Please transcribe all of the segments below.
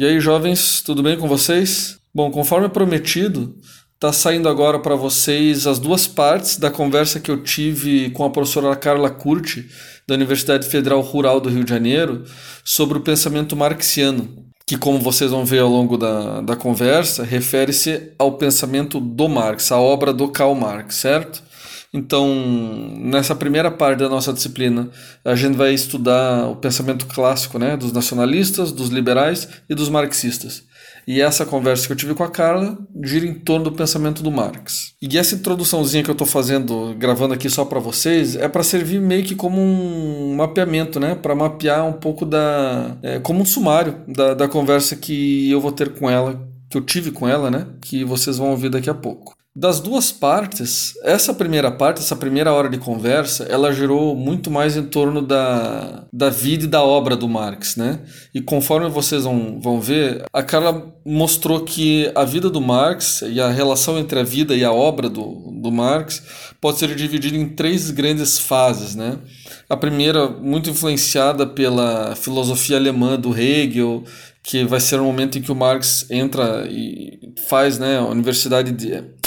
E aí, jovens, tudo bem com vocês? Bom, conforme prometido, está saindo agora para vocês as duas partes da conversa que eu tive com a professora Carla Curti, da Universidade Federal Rural do Rio de Janeiro, sobre o pensamento marxiano, que, como vocês vão ver ao longo da, da conversa, refere-se ao pensamento do Marx, a obra do Karl Marx, certo? Então, nessa primeira parte da nossa disciplina, a gente vai estudar o pensamento clássico né, dos nacionalistas, dos liberais e dos marxistas. E essa conversa que eu tive com a Carla gira em torno do pensamento do Marx. E essa introduçãozinha que eu estou fazendo, gravando aqui só para vocês, é para servir meio que como um mapeamento, né? Para mapear um pouco da. É, como um sumário da, da conversa que eu vou ter com ela, que eu tive com ela, né? Que vocês vão ouvir daqui a pouco. Das duas partes, essa primeira parte, essa primeira hora de conversa, ela girou muito mais em torno da, da vida e da obra do Marx, né? E conforme vocês vão, vão ver, a Carla mostrou que a vida do Marx e a relação entre a vida e a obra do, do Marx pode ser dividida em três grandes fases, né? A primeira, muito influenciada pela filosofia alemã do Hegel, que vai ser o momento em que o Marx entra e faz né, a universidade de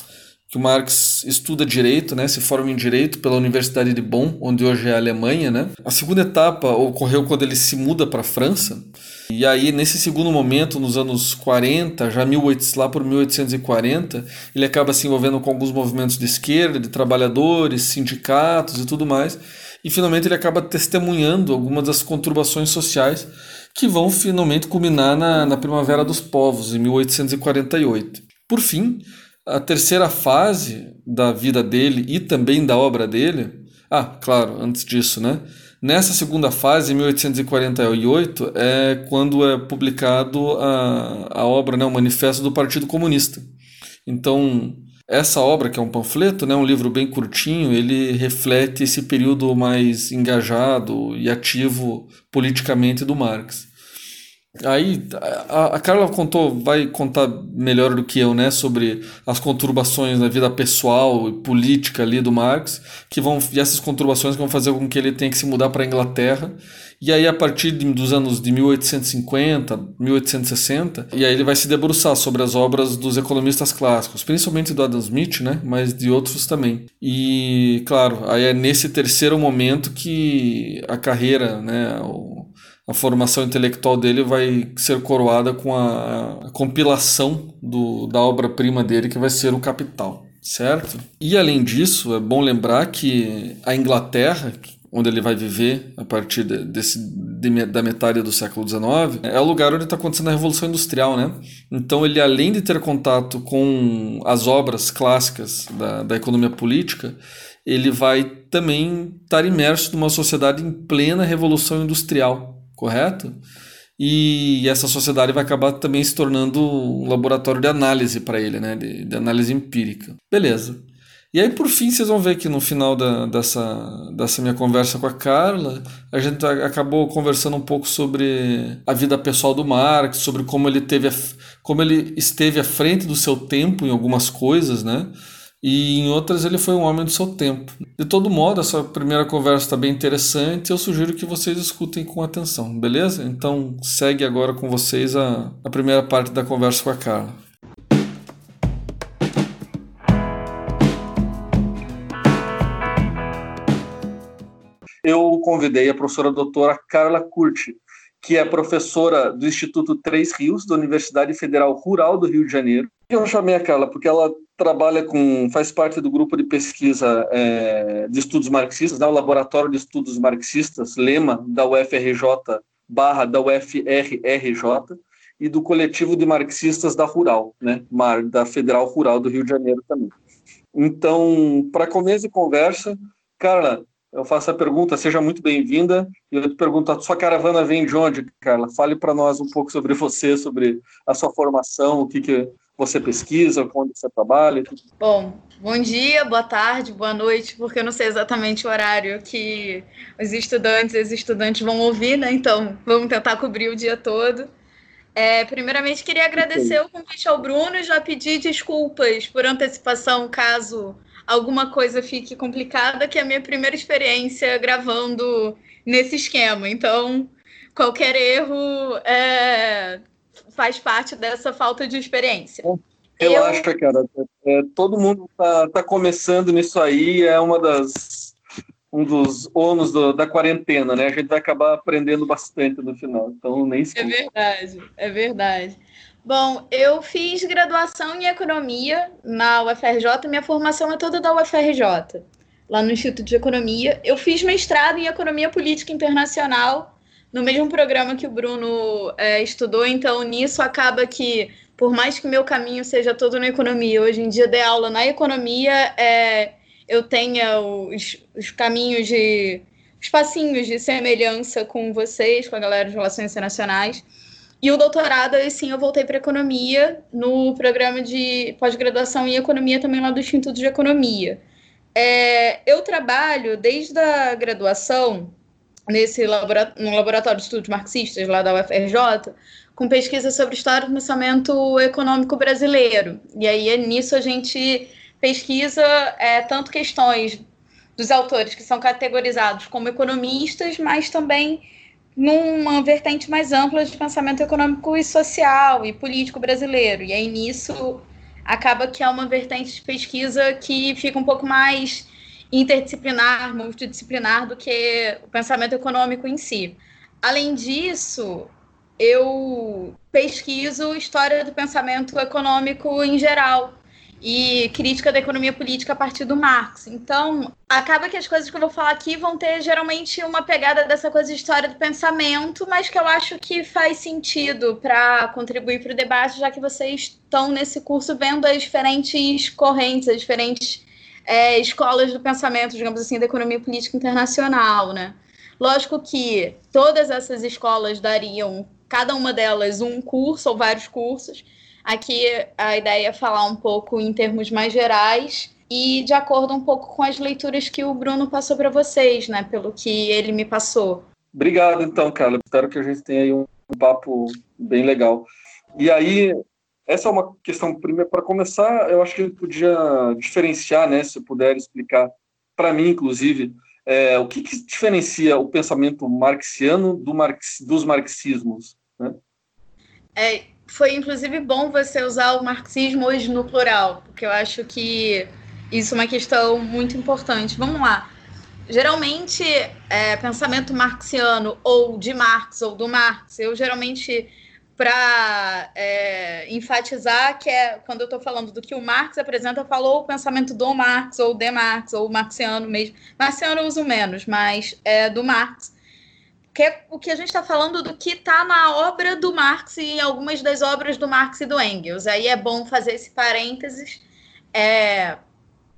que o Marx estuda direito, né, se forma em direito pela Universidade de Bonn, onde hoje é a Alemanha, né? A segunda etapa ocorreu quando ele se muda para a França. E aí nesse segundo momento, nos anos 40, já 1800, lá por 1840, ele acaba se envolvendo com alguns movimentos de esquerda, de trabalhadores, sindicatos e tudo mais. E finalmente ele acaba testemunhando algumas das conturbações sociais que vão finalmente culminar na, na Primavera dos Povos, em 1848. Por fim, a terceira fase da vida dele e também da obra dele. Ah, claro, antes disso, né? Nessa segunda fase, em 1848, é quando é publicado a, a obra, né, o Manifesto do Partido Comunista. Então, essa obra, que é um panfleto, né, um livro bem curtinho, ele reflete esse período mais engajado e ativo politicamente do Marx. Aí a, a Carla contou, vai contar melhor do que eu, né, sobre as conturbações na vida pessoal e política ali do Marx, que vão e essas conturbações que vão fazer com que ele tenha que se mudar para a Inglaterra. E aí a partir de, dos anos de 1850, 1860, e aí ele vai se debruçar sobre as obras dos economistas clássicos, principalmente do Adam Smith, né, mas de outros também. E claro, aí é nesse terceiro momento que a carreira, né, a formação intelectual dele vai ser coroada com a, a compilação do, da obra-prima dele, que vai ser o Capital, certo? E além disso, é bom lembrar que a Inglaterra, onde ele vai viver a partir de, desse, de, da metade do século XIX, é o lugar onde está acontecendo a Revolução Industrial, né? Então ele, além de ter contato com as obras clássicas da, da economia política, ele vai também estar imerso numa sociedade em plena Revolução Industrial, correto? E essa sociedade vai acabar também se tornando um laboratório de análise para ele, né? De, de, análise empírica. Beleza. E aí, por fim, vocês vão ver que no final da, dessa, dessa minha conversa com a Carla, a gente acabou conversando um pouco sobre a vida pessoal do Marx, sobre como ele, teve a, como ele esteve à frente do seu tempo em algumas coisas, né? E em outras ele foi um homem do seu tempo. De todo modo, essa primeira conversa está bem interessante eu sugiro que vocês escutem com atenção, beleza? Então segue agora com vocês a, a primeira parte da conversa com a Carla. Eu convidei a professora doutora Carla Curti, que é professora do Instituto Três Rios, da Universidade Federal Rural do Rio de Janeiro. Eu chamei a Carla porque ela trabalha com, faz parte do grupo de pesquisa é, de estudos marxistas, né, o Laboratório de Estudos Marxistas, Lema, da UFRJ barra da UFRRJ, e do coletivo de marxistas da Rural, né, da Federal Rural do Rio de Janeiro também. Então, para começo de conversa, Carla, eu faço a pergunta, seja muito bem-vinda, e eu te pergunto, sua caravana vem de onde, Carla? Fale para nós um pouco sobre você, sobre a sua formação, o que, que você pesquisa, onde você trabalha? Bom, bom dia, boa tarde, boa noite, porque eu não sei exatamente o horário que os estudantes e os estudantes vão ouvir, né? Então, vamos tentar cobrir o dia todo. É, primeiramente, queria agradecer o convite ao Bruno e já pedir desculpas por antecipação, caso alguma coisa fique complicada, que é a minha primeira experiência gravando nesse esquema. Então, qualquer erro é, faz parte dessa falta de experiência. Relaxa, eu... cara. É, todo mundo tá, tá começando nisso aí, é uma das um dos ônus do, da quarentena, né? A gente vai acabar aprendendo bastante no final, então nem se. É verdade, é verdade. Bom, eu fiz graduação em economia na UFRJ, minha formação é toda da UFRJ, lá no Instituto de Economia. Eu fiz mestrado em economia política internacional no mesmo programa que o Bruno é, estudou, então nisso acaba que, por mais que meu caminho seja todo na economia, hoje em dia dê aula na economia, é, eu tenha os, os caminhos de. os passinhos de semelhança com vocês, com a galera de Relações Internacionais. E o doutorado, aí sim, eu voltei para economia no programa de pós-graduação em economia também lá do Instituto de Economia. É, eu trabalho desde a graduação nesse laboratório, no laboratório de estudos marxistas lá da UFRJ, com pesquisa sobre história do pensamento econômico brasileiro. E aí nisso a gente pesquisa é, tanto questões dos autores que são categorizados como economistas, mas também numa vertente mais ampla de pensamento econômico e social e político brasileiro. E aí nisso acaba que é uma vertente de pesquisa que fica um pouco mais interdisciplinar, multidisciplinar do que o pensamento econômico em si. Além disso, eu pesquiso história do pensamento econômico em geral, e crítica da economia política a partir do Marx. Então, acaba que as coisas que eu vou falar aqui vão ter geralmente uma pegada dessa coisa de história do pensamento, mas que eu acho que faz sentido para contribuir para o debate, já que vocês estão nesse curso vendo as diferentes correntes, as diferentes é, escolas do pensamento, digamos assim, da economia política internacional, né? Lógico que todas essas escolas dariam, cada uma delas, um curso ou vários cursos, Aqui a ideia é falar um pouco em termos mais gerais e de acordo um pouco com as leituras que o Bruno passou para vocês, né? Pelo que ele me passou. Obrigado, então, Carla. Espero que a gente tenha aí um papo bem legal. E aí, essa é uma questão, primeiro, para começar, eu acho que ele podia diferenciar, né? Se puder explicar, para mim, inclusive, é, o que, que, diferencia o pensamento marxiano do marx, dos marxismos, né? É, foi inclusive bom você usar o marxismo hoje no plural, porque eu acho que isso é uma questão muito importante. Vamos lá. Geralmente, é, pensamento marxiano ou de Marx ou do Marx, eu geralmente, para é, enfatizar, que é quando eu estou falando do que o Marx apresenta, falou o pensamento do Marx ou de Marx ou marxiano mesmo. Marxiano eu uso menos, mas é do Marx que é o que a gente está falando do que está na obra do Marx e em algumas das obras do Marx e do Engels. Aí é bom fazer esse parênteses. É,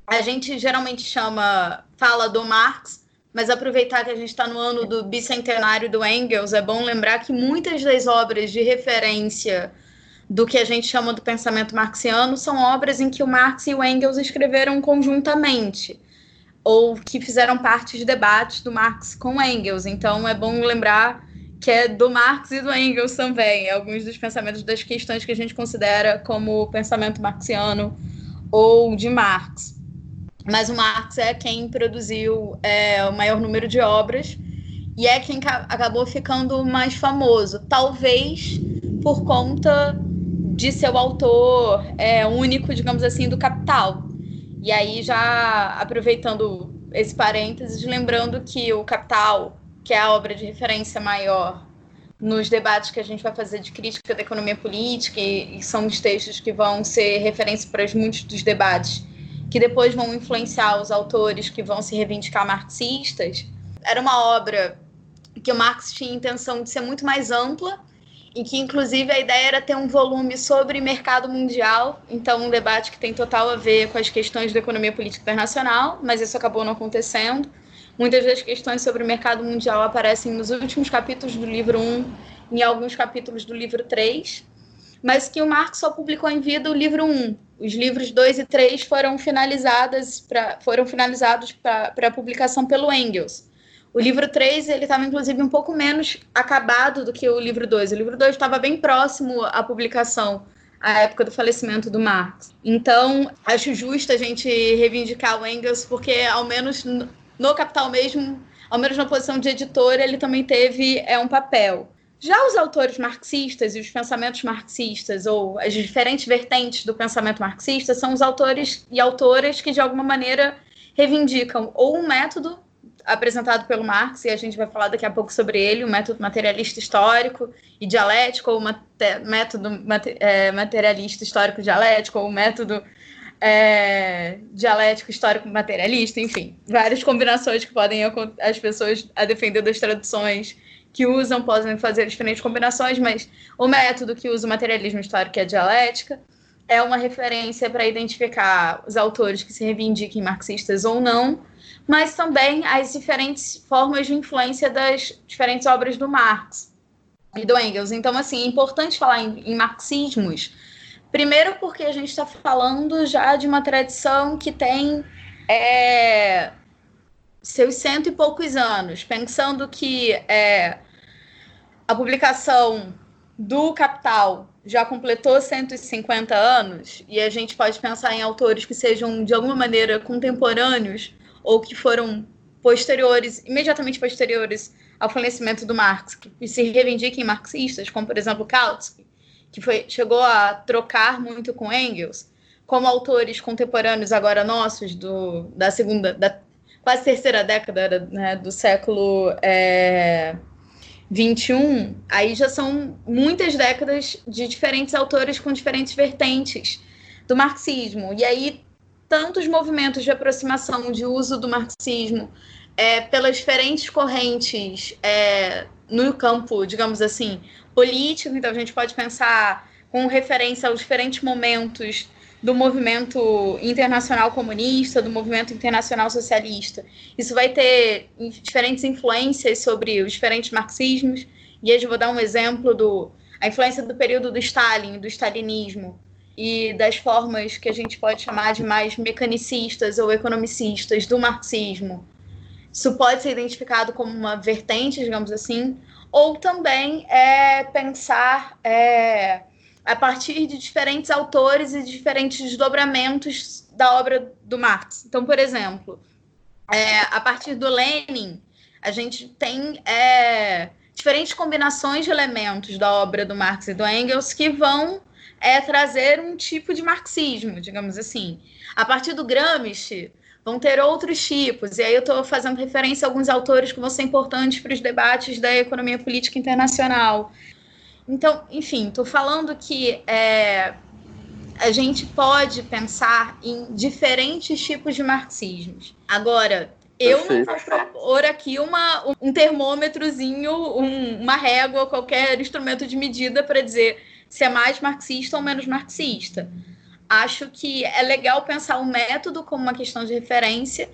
a gente geralmente chama, fala do Marx, mas aproveitar que a gente está no ano do bicentenário do Engels, é bom lembrar que muitas das obras de referência do que a gente chama do pensamento marxiano são obras em que o Marx e o Engels escreveram conjuntamente ou que fizeram parte de debates do Marx com Engels. Então é bom lembrar que é do Marx e do Engels também, alguns dos pensamentos das questões que a gente considera como pensamento marxiano ou de Marx. Mas o Marx é quem produziu é, o maior número de obras e é quem acabou ficando mais famoso, talvez por conta de seu autor é, único, digamos assim, do Capital, e aí, já aproveitando esse parênteses, lembrando que o Capital, que é a obra de referência maior nos debates que a gente vai fazer de crítica da economia política, e, e são os textos que vão ser referência para muitos dos debates, que depois vão influenciar os autores que vão se reivindicar marxistas, era uma obra que o Marx tinha intenção de ser muito mais ampla em que inclusive a ideia era ter um volume sobre mercado mundial, então um debate que tem total a ver com as questões da economia política internacional, mas isso acabou não acontecendo. Muitas das questões sobre o mercado mundial aparecem nos últimos capítulos do livro 1 e em alguns capítulos do livro 3, mas que o Marx só publicou em vida o livro 1. Os livros 2 e 3 foram foram finalizados para publicação pelo Engels. O livro 3, ele estava inclusive um pouco menos acabado do que o livro 2. O livro 2 estava bem próximo à publicação, à época do falecimento do Marx. Então, acho justo a gente reivindicar o Engels, porque ao menos no Capital mesmo, ao menos na posição de editor, ele também teve é, um papel. Já os autores marxistas e os pensamentos marxistas, ou as diferentes vertentes do pensamento marxista, são os autores e autoras que, de alguma maneira, reivindicam ou um método apresentado pelo Marx, e a gente vai falar daqui a pouco sobre ele, o método materialista histórico e dialético, ou método é, materialista histórico dialético, ou método é, dialético histórico materialista, enfim, várias combinações que podem as pessoas a defender das traduções que usam podem fazer diferentes combinações, mas o método que usa o materialismo histórico e a dialética é uma referência para identificar os autores que se reivindiquem marxistas ou não, mas também as diferentes formas de influência das diferentes obras do Marx e do Engels. Então, assim, é importante falar em, em marxismos, primeiro porque a gente está falando já de uma tradição que tem é, seus cento e poucos anos, pensando que é, a publicação do Capital já completou 150 anos, e a gente pode pensar em autores que sejam, de alguma maneira, contemporâneos ou que foram posteriores, imediatamente posteriores ao falecimento do Marx, e se reivindiquem marxistas, como, por exemplo, Kautsky, que foi, chegou a trocar muito com Engels, como autores contemporâneos agora nossos, do, da segunda, da quase terceira década né, do século... É, 21, aí já são muitas décadas de diferentes autores com diferentes vertentes do marxismo. E aí, tantos movimentos de aproximação, de uso do marxismo é, pelas diferentes correntes é, no campo, digamos assim, político. Então, a gente pode pensar com referência aos diferentes momentos do movimento internacional comunista, do movimento internacional socialista. Isso vai ter diferentes influências sobre os diferentes marxismos. E aí eu vou dar um exemplo do a influência do período do Stalin, do stalinismo e das formas que a gente pode chamar de mais mecanicistas ou economicistas do marxismo. Isso pode ser identificado como uma vertente, digamos assim, ou também é pensar é, a partir de diferentes autores e diferentes desdobramentos da obra do Marx. Então, por exemplo, é, a partir do Lenin, a gente tem é, diferentes combinações de elementos da obra do Marx e do Engels que vão é, trazer um tipo de marxismo, digamos assim. A partir do Gramsci, vão ter outros tipos. E aí eu estou fazendo referência a alguns autores que vão ser importantes para os debates da economia política internacional. Então, enfim, estou falando que é, a gente pode pensar em diferentes tipos de marxismos. Agora, eu não vou propor aqui uma, um termômetrozinho, um, uma régua, qualquer instrumento de medida para dizer se é mais marxista ou menos marxista. Acho que é legal pensar o método como uma questão de referência.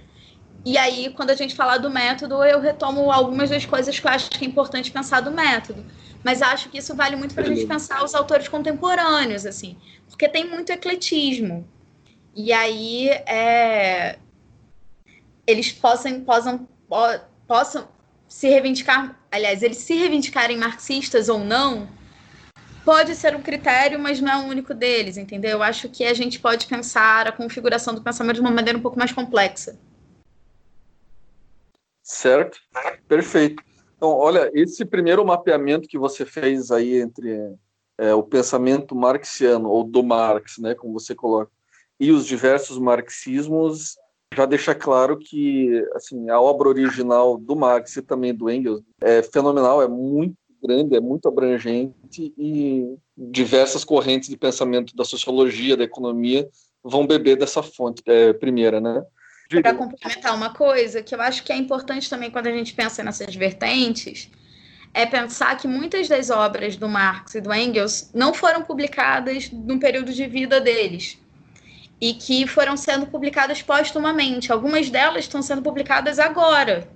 E aí, quando a gente falar do método, eu retomo algumas das coisas que eu acho que é importante pensar do método. Mas acho que isso vale muito para a gente pensar os autores contemporâneos, assim, porque tem muito ecletismo. E aí é, eles possam, possam, possam se reivindicar, aliás, eles se reivindicarem marxistas ou não, pode ser um critério, mas não é o único deles, entendeu? Eu acho que a gente pode pensar a configuração do pensamento de uma maneira um pouco mais complexa. Certo, perfeito. Então, olha, esse primeiro mapeamento que você fez aí entre é, o pensamento marxiano, ou do Marx, né, como você coloca, e os diversos marxismos, já deixa claro que assim, a obra original do Marx e também do Engels é fenomenal, é muito grande, é muito abrangente e diversas correntes de pensamento da sociologia, da economia vão beber dessa fonte é, primeira, né? Para complementar uma coisa que eu acho que é importante também quando a gente pensa nessas vertentes, é pensar que muitas das obras do Marx e do Engels não foram publicadas no período de vida deles e que foram sendo publicadas postumamente. Algumas delas estão sendo publicadas agora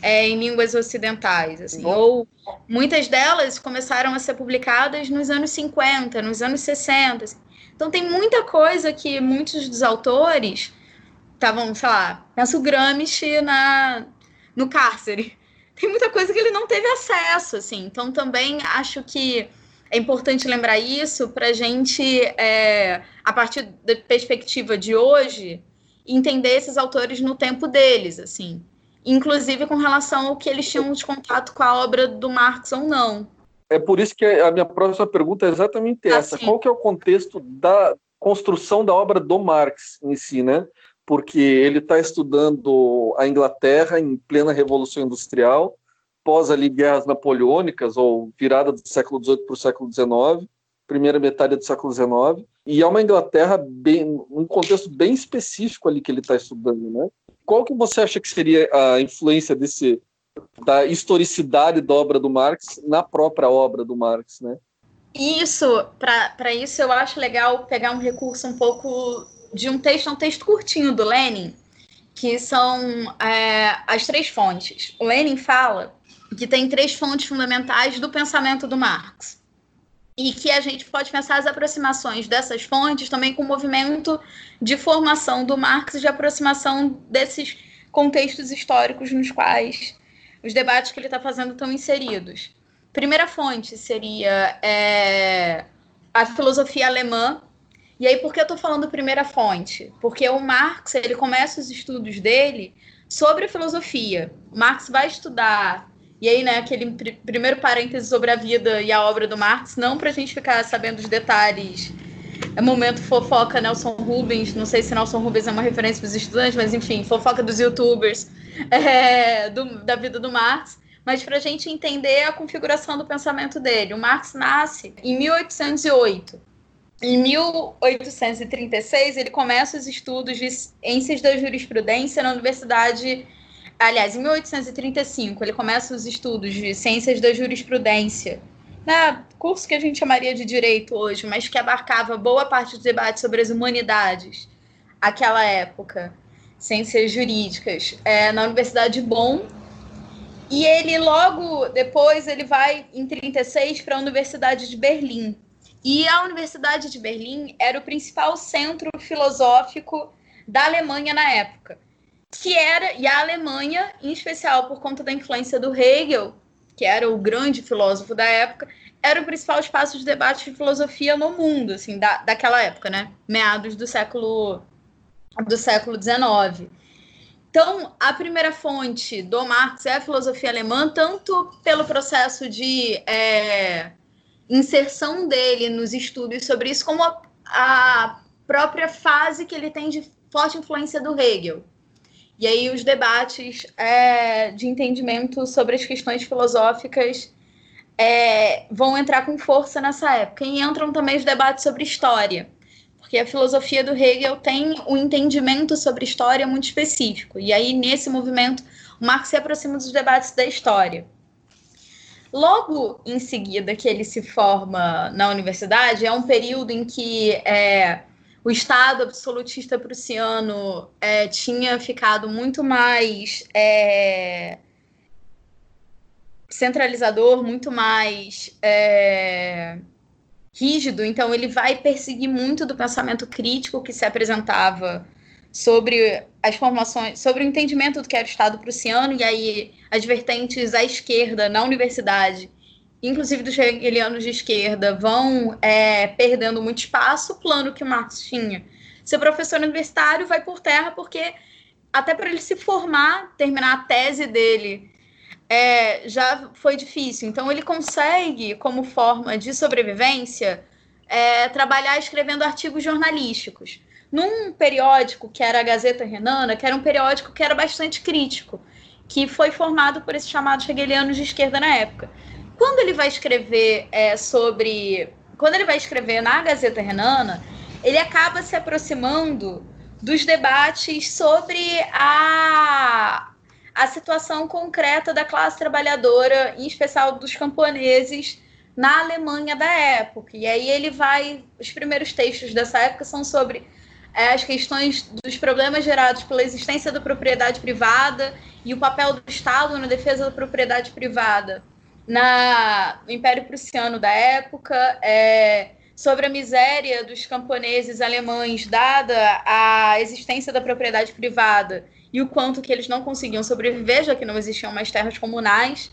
é, em línguas ocidentais, assim, ou muitas delas começaram a ser publicadas nos anos 50, nos anos 60. Assim. Então tem muita coisa que muitos dos autores estavam, sei lá, pensa o Gramsci na, no cárcere. Tem muita coisa que ele não teve acesso, assim. Então, também acho que é importante lembrar isso para a gente, é, a partir da perspectiva de hoje, entender esses autores no tempo deles, assim. Inclusive com relação ao que eles tinham de contato com a obra do Marx ou não. É por isso que a minha próxima pergunta é exatamente essa. Qual que é o contexto da construção da obra do Marx em si, né? Porque ele está estudando a Inglaterra em plena Revolução Industrial, pós ali guerras napoleônicas ou virada do século XVIII para o século XIX, primeira metade do século XIX, e é uma Inglaterra bem, um contexto bem específico ali que ele está estudando, né? Qual que você acha que seria a influência desse da historicidade da obra do Marx na própria obra do Marx, né? Isso, para isso eu acho legal pegar um recurso um pouco de um texto, um texto curtinho do Lenin, que são é, as três fontes. O Lenin fala que tem três fontes fundamentais do pensamento do Marx. E que a gente pode pensar as aproximações dessas fontes também com o movimento de formação do Marx e de aproximação desses contextos históricos nos quais os debates que ele está fazendo estão inseridos. Primeira fonte seria é, a filosofia alemã. E aí, por que eu estou falando primeira fonte? Porque o Marx ele começa os estudos dele sobre filosofia. O Marx vai estudar e aí, né, aquele pr primeiro parêntese sobre a vida e a obra do Marx, não para a gente ficar sabendo os detalhes. É momento fofoca Nelson Rubens, não sei se Nelson Rubens é uma referência para os estudantes, mas enfim, fofoca dos youtubers é, do, da vida do Marx, mas para a gente entender a configuração do pensamento dele. O Marx nasce em 1808. Em 1836, ele começa os estudos de ciências da jurisprudência na Universidade. Aliás, em 1835, ele começa os estudos de ciências da jurisprudência, né, curso que a gente chamaria de direito hoje, mas que abarcava boa parte do debate sobre as humanidades, aquela época ciências jurídicas é, na Universidade de Bonn. E ele logo depois ele vai em 36 para a Universidade de Berlim. E a Universidade de Berlim era o principal centro filosófico da Alemanha na época. Que era, e a Alemanha, em especial por conta da influência do Hegel, que era o grande filósofo da época, era o principal espaço de debate de filosofia no mundo, assim, da, daquela época, né? Meados do século do século XIX. Então, a primeira fonte do Marx é a filosofia alemã, tanto pelo processo de é, inserção dele nos estudos sobre isso, como a, a, própria fase que ele tem de forte influência do Hegel. E aí os debates é, de entendimento sobre as questões filosóficas é, vão entrar com força nessa época. E entram também os debates sobre história porque a filosofia do Hegel tem um entendimento sobre história muito específico. E aí, nesse movimento, Marx se aproxima dos debates da história. Logo em seguida que ele se forma na universidade, é um período em que é, o Estado absolutista prussiano é, tinha ficado muito mais é, centralizador, muito mais é, rígido, então ele vai perseguir muito do pensamento crítico que se apresentava sobre as formações, sobre o entendimento do que era o Estado prussiano, e aí as vertentes à esquerda na universidade, inclusive dos hegelianos de esquerda, vão é, perdendo muito espaço. O plano que o Marx tinha, ser professor universitário, vai por terra, porque até para ele se formar, terminar a tese dele é, já foi difícil. Então, ele consegue, como forma de sobrevivência, é, trabalhar escrevendo artigos jornalísticos. Num periódico que era a Gazeta Renana, que era um periódico que era bastante crítico, que foi formado por esses chamados hegelianos de esquerda na época. Quando ele vai escrever é, sobre. Quando ele vai escrever na Gazeta Renana, ele acaba se aproximando dos debates sobre a, a situação concreta da classe trabalhadora, em especial dos camponeses, na Alemanha da época. E aí ele vai. Os primeiros textos dessa época são sobre é, as questões dos problemas gerados pela existência da propriedade privada e o papel do Estado na defesa da propriedade privada na, no Império Prussiano da época. É, sobre a miséria dos camponeses alemães, dada a existência da propriedade privada e o quanto que eles não conseguiam sobreviver, já que não existiam mais terras comunais.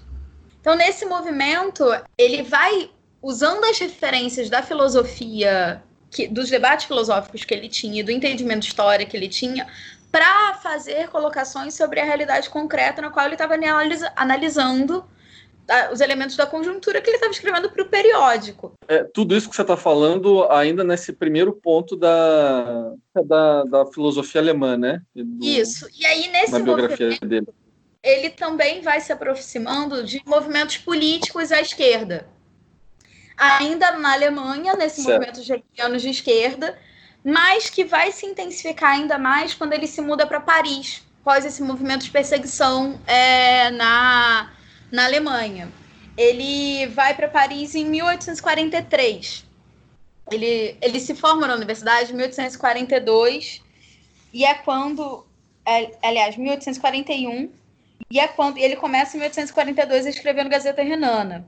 Então, nesse movimento, ele vai usando as referências da filosofia, que, dos debates filosóficos que ele tinha, do entendimento de história que ele tinha, para fazer colocações sobre a realidade concreta na qual ele estava analisa analisando os elementos da conjuntura que ele estava escrevendo para o periódico. É, tudo isso que você está falando ainda nesse primeiro ponto da, da, da filosofia alemã, né? Do, isso. E aí, nesse na biografia dele. ele também vai se aproximando de movimentos políticos à esquerda. Ainda na Alemanha, nesse certo. movimento de anos de esquerda, mas que vai se intensificar ainda mais quando ele se muda para Paris, após esse movimento de perseguição é, na, na Alemanha. Ele vai para Paris em 1843. Ele, ele se forma na universidade em 1842 e é quando, é, aliás, 1841 e é quando ele começa em 1842 a escrever no Gazeta Renana.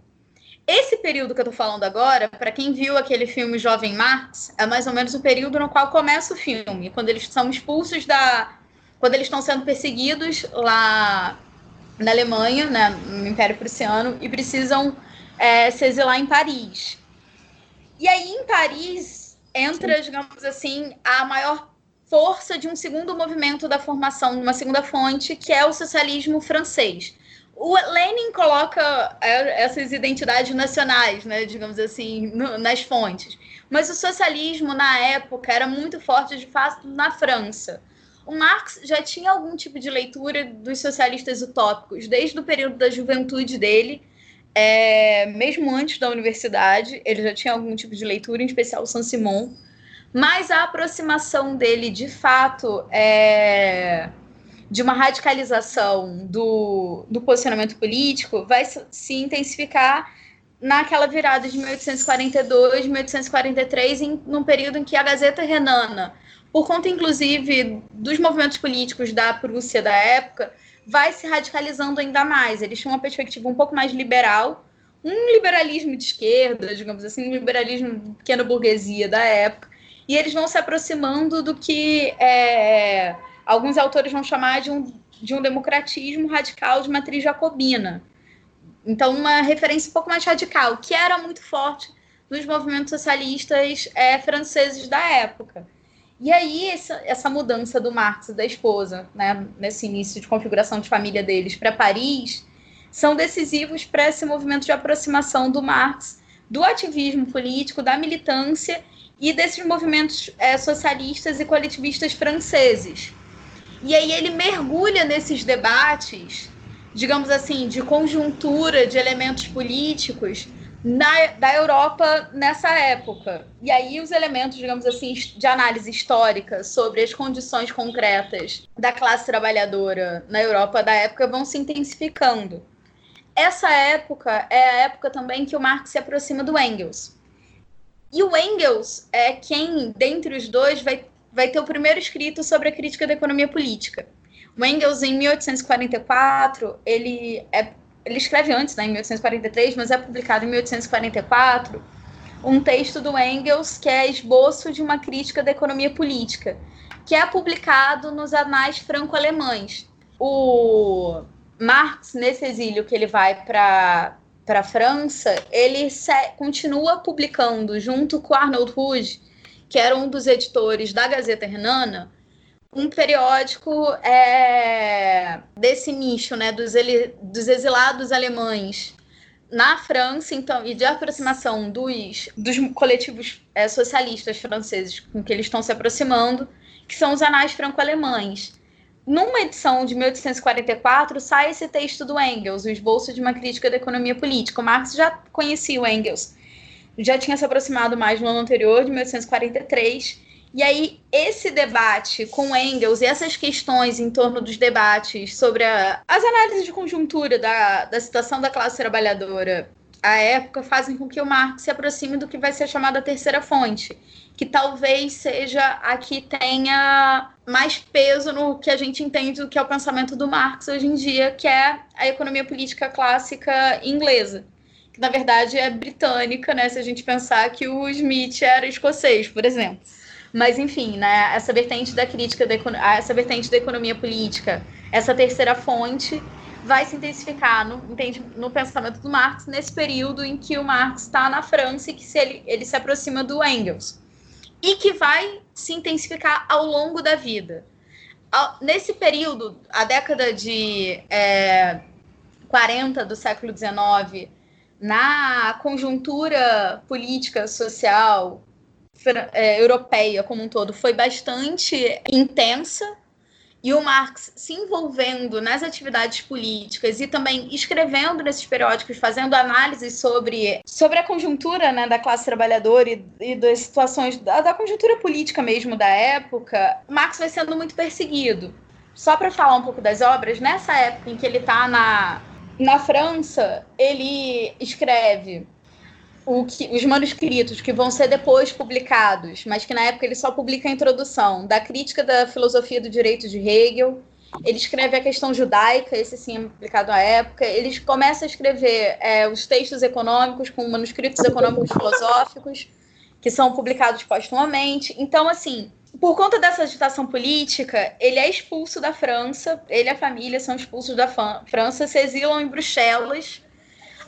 Esse período que eu tô falando agora, para quem viu aquele filme Jovem Marx, é mais ou menos o período no qual começa o filme, quando eles são expulsos da. quando eles estão sendo perseguidos lá na Alemanha, né, no Império Prussiano, e precisam é, se exilar em Paris. E aí, em Paris, entra, digamos assim, a maior força de um segundo movimento da formação, uma segunda fonte, que é o socialismo francês o Lenin coloca é, essas identidades nacionais, né, digamos assim, nas fontes. Mas o socialismo, na época, era muito forte, de fato, na França. O Marx já tinha algum tipo de leitura dos socialistas utópicos, desde o período da juventude dele, é, mesmo antes da universidade, ele já tinha algum tipo de leitura, em especial o Saint-Simon. Mas a aproximação dele, de fato, é de uma radicalização do, do posicionamento político vai se intensificar naquela virada de 1842, 1843, em, num período em que a Gazeta Renana, por conta inclusive dos movimentos políticos da Prússia da época, vai se radicalizando ainda mais. Eles tinham uma perspectiva um pouco mais liberal, um liberalismo de esquerda, digamos assim, um liberalismo de pequena burguesia da época, e eles vão se aproximando do que é, alguns autores vão chamar de um, de um democratismo radical de matriz jacobina. Então, uma referência um pouco mais radical, que era muito forte nos movimentos socialistas é, franceses da época. E aí, essa, essa mudança do Marx e da esposa, né, nesse início de configuração de família deles para Paris, são decisivos para esse movimento de aproximação do Marx do ativismo político, da militância e desses movimentos é, socialistas e coletivistas franceses. E aí ele mergulha nesses debates, digamos assim, de conjuntura de elementos políticos na, da Europa nessa época. E aí os elementos, digamos assim, de análise histórica sobre as condições concretas da classe trabalhadora na Europa da época vão se intensificando. Essa época é a época também que o Marx se aproxima do Engels. E o Engels é quem, dentre os dois, vai vai ter o primeiro escrito sobre a crítica da economia política. O Engels, em 1844, ele, é, ele escreve antes, né, em 1843, mas é publicado em 1844, um texto do Engels que é esboço de uma crítica da economia política, que é publicado nos anais franco-alemães. O Marx, nesse exílio que ele vai para para a França, ele continua publicando junto com Arnold Ruge que era um dos editores da Gazeta Renana, um periódico é, desse nicho, né, dos, ele, dos exilados alemães na França, então, e de aproximação dos, dos coletivos é, socialistas franceses com que eles estão se aproximando, que são os anais franco-alemães. Numa edição de 1844, sai esse texto do Engels, o esboço de uma crítica da economia política. O Marx já conhecia o Engels já tinha se aproximado mais no ano anterior, de 1843. E aí, esse debate com Engels e essas questões em torno dos debates sobre a, as análises de conjuntura da, da situação da classe trabalhadora à época fazem com que o Marx se aproxime do que vai ser chamada terceira fonte, que talvez seja a que tenha mais peso no que a gente entende do que é o pensamento do Marx hoje em dia, que é a economia política clássica inglesa na verdade é britânica, né? Se a gente pensar que o Smith era escocês, por exemplo. Mas enfim, né? Essa vertente da crítica, da, essa vertente da economia política, essa terceira fonte vai se intensificar no, entende, no pensamento do Marx nesse período em que o Marx está na França e que se ele, ele se aproxima do Engels. E que vai se intensificar ao longo da vida. Nesse período, a década de é, 40 do século XIX, na conjuntura política, social, é, europeia como um todo, foi bastante intensa e o Marx se envolvendo nas atividades políticas e também escrevendo nesses periódicos, fazendo análises sobre, sobre a conjuntura né, da classe trabalhadora e, e das situações, da, da conjuntura política mesmo da época, Marx vai sendo muito perseguido. Só para falar um pouco das obras, nessa época em que ele está na, na França, ele escreve que, os manuscritos que vão ser depois publicados, mas que na época ele só publica a introdução da crítica da filosofia do direito de Hegel. Ele escreve a questão judaica, esse sim é publicado à época. Ele começa a escrever é, os textos econômicos com manuscritos econômicos filosóficos, que são publicados postumamente. Então, assim, por conta dessa agitação política, ele é expulso da França, ele e a família são expulsos da França, se exilam em Bruxelas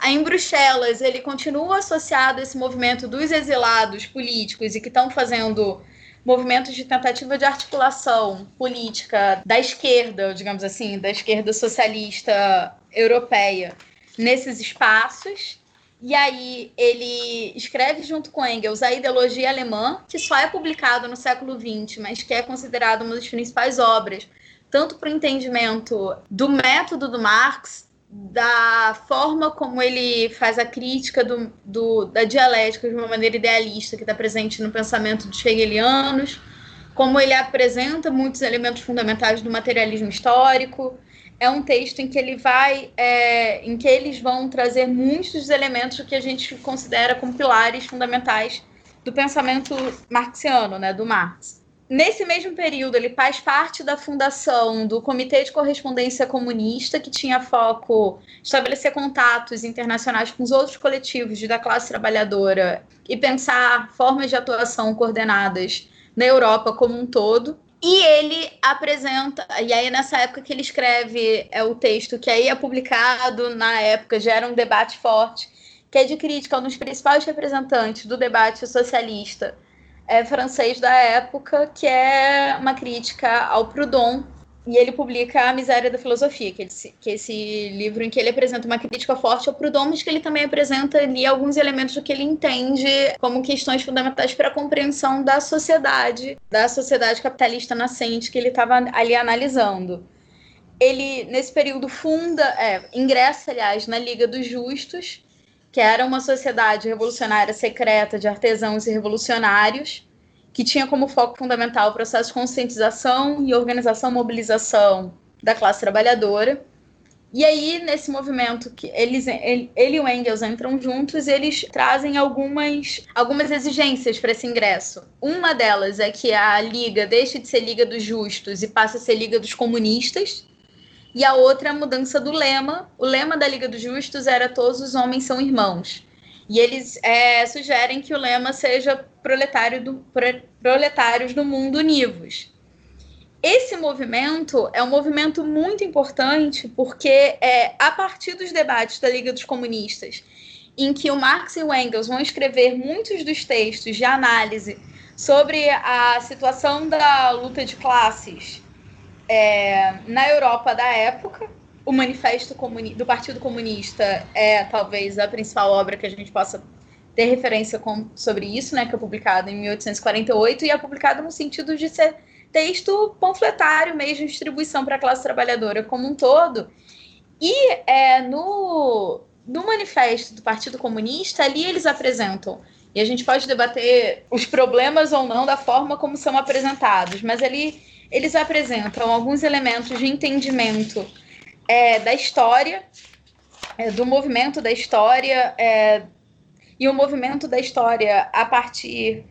Aí, em Bruxelas, ele continua associado a esse movimento dos exilados políticos e que estão fazendo movimentos de tentativa de articulação política da esquerda, digamos assim, da esquerda socialista europeia nesses espaços. E aí ele escreve junto com Engels a ideologia alemã, que só é publicado no século XX, mas que é considerado uma das principais obras, tanto para o entendimento do método do Marx, da forma como ele faz a crítica do, do, da dialética de uma maneira idealista que está presente no pensamento dos hegelianos, como ele apresenta muitos elementos fundamentais do materialismo histórico. É um texto em que ele vai, é, em que eles vão trazer muitos dos elementos que a gente considera como pilares fundamentais do pensamento marxiano, né, do Marx. Nesse mesmo período, ele faz parte da fundação do Comitê de Correspondência Comunista, que tinha foco estabelecer contatos internacionais com os outros coletivos da classe trabalhadora e pensar formas de atuação coordenadas na Europa como um todo. E ele apresenta, e aí nessa época que ele escreve é o texto que aí é publicado, na época gera um debate forte, que é de crítica a um dos principais representantes do debate socialista é, francês da época, que é uma crítica ao Proudhon, e ele publica A Miséria da Filosofia, que, ele, que é esse livro em que ele apresenta uma crítica forte ao Proudhon, que ele também apresenta ali alguns elementos do que ele entende como questões fundamentais para a compreensão da sociedade, da sociedade capitalista nascente que ele estava ali analisando. Ele, nesse período, funda, é, ingressa, aliás, na Liga dos Justos, que era uma sociedade revolucionária secreta de artesãos e revolucionários, que tinha como foco fundamental o processo de conscientização e organização mobilização da classe trabalhadora. E aí, nesse movimento, que eles, ele, ele e o Engels entram juntos, eles trazem algumas, algumas exigências para esse ingresso. Uma delas é que a Liga deixe de ser Liga dos Justos e passe a ser Liga dos Comunistas, e a outra é a mudança do lema. O lema da Liga dos Justos era Todos os homens são irmãos. E eles é, sugerem que o lema seja proletário do, proletários do mundo univos. Esse movimento é um movimento muito importante porque é a partir dos debates da Liga dos Comunistas, em que o Marx e o Engels vão escrever muitos dos textos de análise sobre a situação da luta de classes é, na Europa da época, o Manifesto do Partido Comunista é talvez a principal obra que a gente possa ter referência com, sobre isso, né, que é publicado em 1848 e é publicado no sentido de ser texto panfletário mesmo distribuição para a classe trabalhadora como um todo. E é, no, no manifesto do Partido Comunista, ali eles apresentam, e a gente pode debater os problemas ou não da forma como são apresentados, mas ali eles apresentam alguns elementos de entendimento é, da história, é, do movimento da história, é, e o movimento da história a partir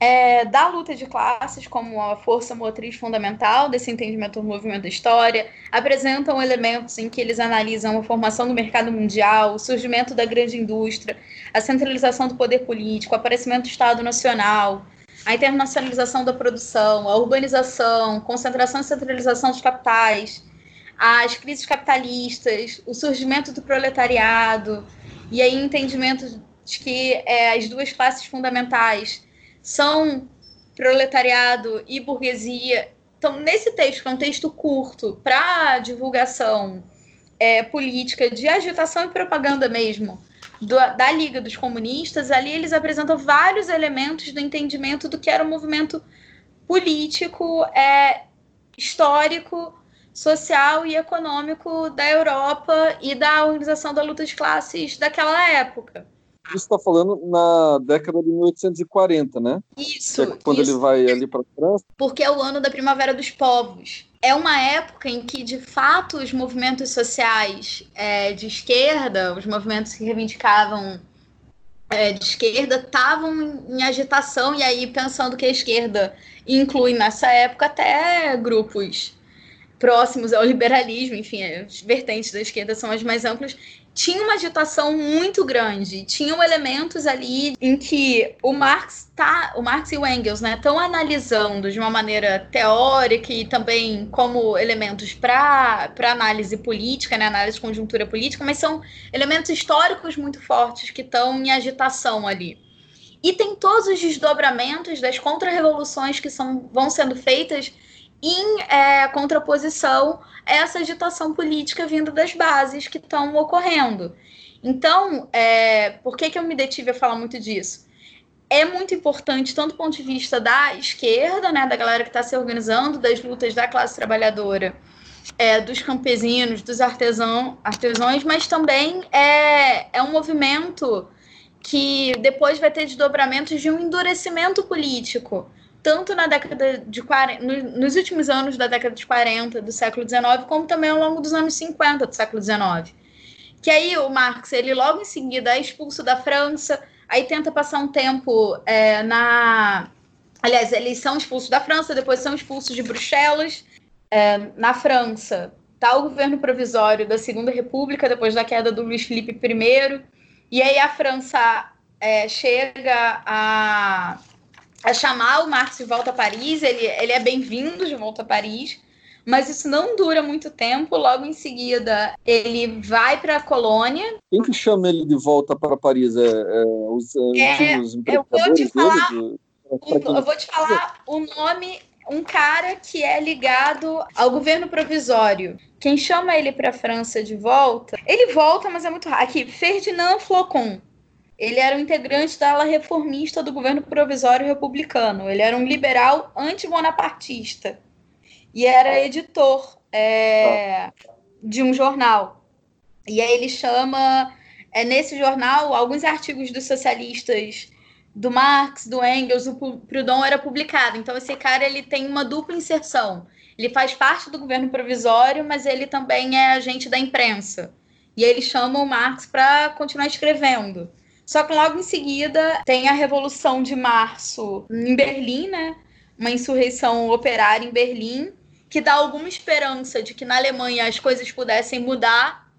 é, da luta de classes como a força motriz fundamental desse entendimento do movimento da história, apresentam elementos em que eles analisam a formação do mercado mundial, o surgimento da grande indústria, a centralização do poder político, o aparecimento do Estado Nacional, a internacionalização da produção, a urbanização, concentração e centralização dos capitais, as crises capitalistas, o surgimento do proletariado, e aí entendimento de que é, as duas classes fundamentais são proletariado e burguesia. Então, nesse texto, que é um texto curto para divulgação é, política de agitação e propaganda mesmo do, da Liga dos Comunistas, ali eles apresentam vários elementos do entendimento do que era o movimento político, é, histórico, social e econômico da Europa e da organização da luta de classes daquela época. Você está falando na década de 1840, né? Isso. É quando isso. ele vai ali para a França. Porque é o ano da Primavera dos Povos. É uma época em que, de fato, os movimentos sociais é, de esquerda, os movimentos que reivindicavam é, de esquerda, estavam em agitação, e aí pensando que a esquerda inclui nessa época até grupos próximos ao liberalismo, enfim, as vertentes da esquerda são as mais amplas, tinha uma agitação muito grande. Tinham elementos ali em que o Marx tá, o Marx e o Engels, né, estão analisando de uma maneira teórica e também como elementos para análise política, né, análise de conjuntura política, mas são elementos históricos muito fortes que estão em agitação ali. E tem todos os desdobramentos das contra-revoluções que são, vão sendo feitas em é, contraposição a essa agitação política vindo das bases que estão ocorrendo. Então, é, por que, que eu me detive a falar muito disso? É muito importante, tanto do ponto de vista da esquerda, né, da galera que está se organizando, das lutas da classe trabalhadora, é, dos campesinos, dos artesão, artesãos, mas também é, é um movimento que depois vai ter desdobramentos de um endurecimento político tanto na década de 40, nos últimos anos da década de 40 do século XIX, como também ao longo dos anos 50 do século XIX. Que aí o Marx, ele logo em seguida é expulso da França, aí tenta passar um tempo é, na. Aliás, eles são expulsos da França, depois são expulsos de Bruxelas. É, na França, está o governo provisório da Segunda República, depois da queda do Luiz Felipe I. E aí a França é, chega a a chamar o Marx de volta a Paris, ele, ele é bem-vindo de volta a Paris, mas isso não dura muito tempo. Logo em seguida, ele vai para a colônia. Quem que chama ele de volta para Paris? É, é os é, antigos eu vou te falar, dele? eu vou te falar o nome, um cara que é ligado ao governo provisório. Quem chama ele para a França de volta, ele volta, mas é muito raro. Aqui, Ferdinand Flocon. Ele era um integrante da ala reformista do governo provisório republicano. Ele era um liberal anti-bonapartista e era editor é, de um jornal. E aí ele chama, é, nesse jornal, alguns artigos dos socialistas do Marx, do Engels, do Proudhon era publicado. Então esse cara ele tem uma dupla inserção. Ele faz parte do governo provisório, mas ele também é agente da imprensa. E ele chama o Marx para continuar escrevendo. Só que logo em seguida tem a Revolução de Março em Berlim, né? Uma insurreição operária em Berlim, que dá alguma esperança de que na Alemanha as coisas pudessem mudar.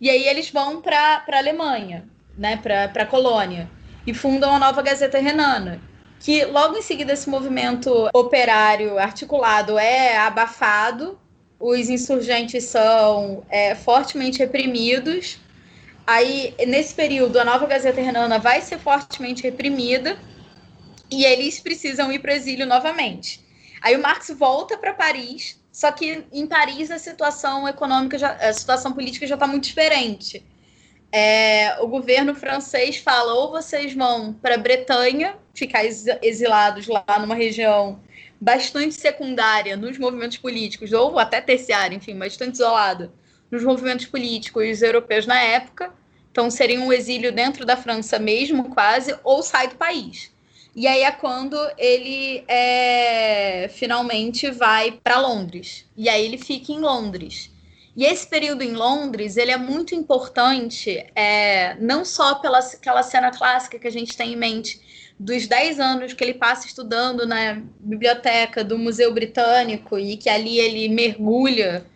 E aí eles vão para a Alemanha, né? Para a colônia. E fundam a nova Gazeta Renana. Que logo em seguida esse movimento operário articulado é abafado, os insurgentes são é, fortemente reprimidos Aí, nesse período, a nova Gazeta Renana vai ser fortemente reprimida e eles precisam ir para o exílio novamente. Aí o Marx volta para Paris, só que em Paris a situação econômica, já, a situação política já está muito diferente. É, o governo francês fala ou vocês vão para Bretanha, ficar exilados lá numa região bastante secundária nos movimentos políticos, ou até terciária, enfim, bastante isolada nos movimentos políticos europeus na época. Então, seria um exílio dentro da França mesmo, quase, ou sai do país. E aí é quando ele é, finalmente vai para Londres. E aí ele fica em Londres. E esse período em Londres, ele é muito importante, é, não só pela aquela cena clássica que a gente tem em mente, dos 10 anos que ele passa estudando na biblioteca do Museu Britânico e que ali ele mergulha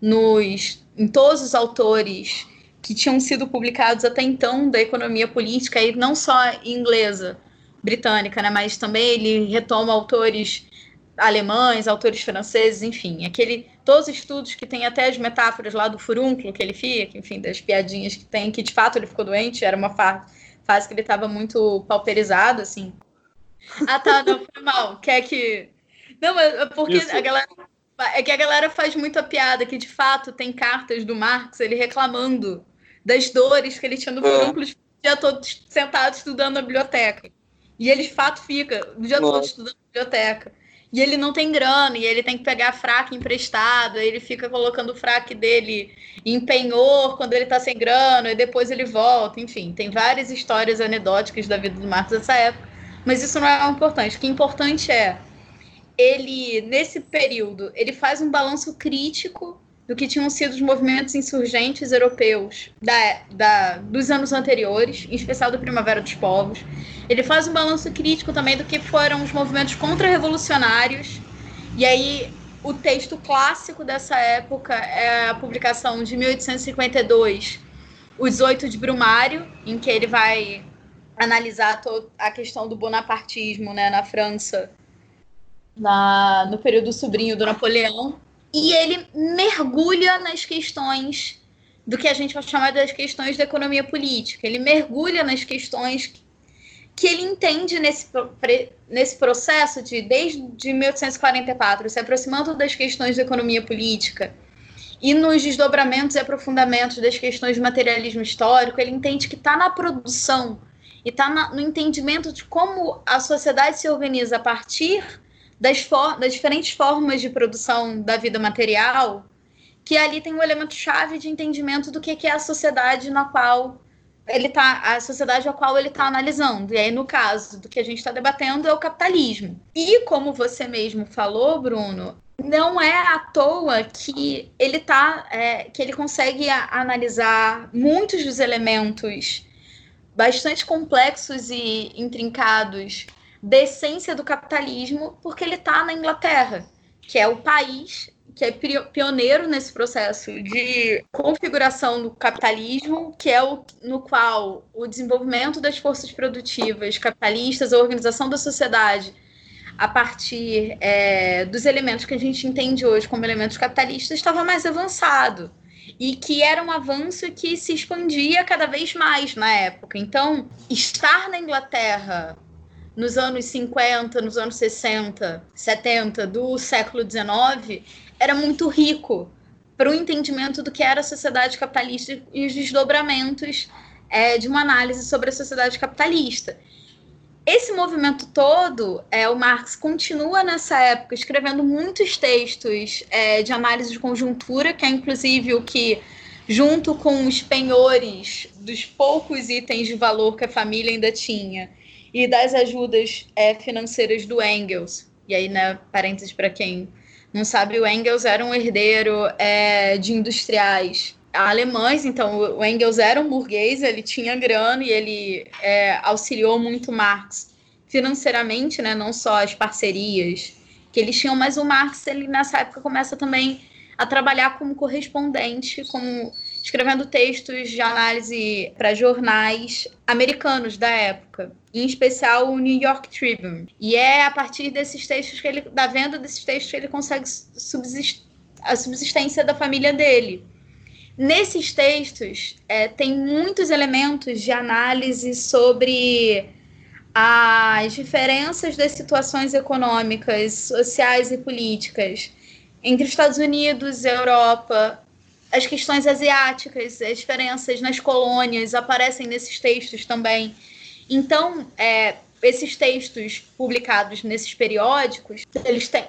nos em todos os autores que tinham sido publicados até então da economia política, e não só inglesa, britânica, né, mas também ele retoma autores alemães, autores franceses, enfim, aquele todos os estudos que tem até as metáforas lá do furúnculo que ele fica, enfim, das piadinhas que tem, que de fato ele ficou doente, era uma fa fase que ele estava muito pauperizado, assim. Ah, tá, não, foi mal. Quer que. Não, mas é porque Isso. a galera É que a galera faz muita piada que, de fato, tem cartas do Marx ele reclamando das dores que ele tinha no furúnculo é. o dia todo sentado estudando na biblioteca. E ele, de fato, fica o dia Nossa. todo estudando na biblioteca. E ele não tem grana, e ele tem que pegar fraque emprestado, ele fica colocando o fraque dele em penhor quando ele tá sem grana, e depois ele volta, enfim, tem várias histórias anedóticas da vida do Marcos dessa época, mas isso não é o importante. O que é importante é ele, nesse período, ele faz um balanço crítico do que tinham sido os movimentos insurgentes europeus da, da, dos anos anteriores, em especial da Primavera dos Povos. Ele faz um balanço crítico também do que foram os movimentos contra-revolucionários. E aí, o texto clássico dessa época é a publicação de 1852, Os Oito de Brumário, em que ele vai analisar a questão do bonapartismo né, na França na, no período sobrinho do Napoleão, e ele mergulha nas questões do que a gente vai chamar das questões da economia política. Ele mergulha nas questões que ele entende nesse, nesse processo de desde 1844, se aproximando das questões da economia política e nos desdobramentos e aprofundamentos das questões do materialismo histórico, ele entende que está na produção e está no entendimento de como a sociedade se organiza a partir das, das diferentes formas de produção da vida material, que ali tem um elemento chave de entendimento do que, que é a sociedade na qual ele tá, a sociedade a qual ele está analisando. E aí, no caso do que a gente está debatendo, é o capitalismo. E como você mesmo falou, Bruno, não é à toa que ele tá, é, que ele consegue analisar muitos dos elementos bastante complexos e intrincados da essência do capitalismo, porque ele está na Inglaterra, que é o país que é pioneiro nesse processo de configuração do capitalismo, que é o no qual o desenvolvimento das forças produtivas capitalistas, a organização da sociedade a partir é, dos elementos que a gente entende hoje como elementos capitalistas estava mais avançado e que era um avanço que se expandia cada vez mais na época. Então, estar na Inglaterra nos anos 50, nos anos 60, 70 do século 19 era muito rico para o entendimento do que era a sociedade capitalista e os desdobramentos é, de uma análise sobre a sociedade capitalista. Esse movimento todo, é, o Marx continua nessa época escrevendo muitos textos é, de análise de conjuntura, que é inclusive o que, junto com os penhores dos poucos itens de valor que a família ainda tinha, e das ajudas é, financeiras do Engels. E aí, né, parênteses para quem não sabe, o Engels era um herdeiro é, de industriais alemães, então o Engels era um burguês, ele tinha grana e ele é, auxiliou muito Marx financeiramente, né, não só as parcerias que eles tinham, mas o Marx ele nessa época começa também a trabalhar como correspondente, como escrevendo textos de análise para jornais americanos da época, em especial o New York Tribune. E é a partir desses textos que ele, da venda desses textos, que ele consegue subsist, a subsistência da família dele. Nesses textos é, tem muitos elementos de análise sobre as diferenças das situações econômicas, sociais e políticas entre Estados Unidos, Europa, as questões asiáticas, as diferenças nas colônias aparecem nesses textos também. Então, é, esses textos publicados nesses periódicos, eles, têm,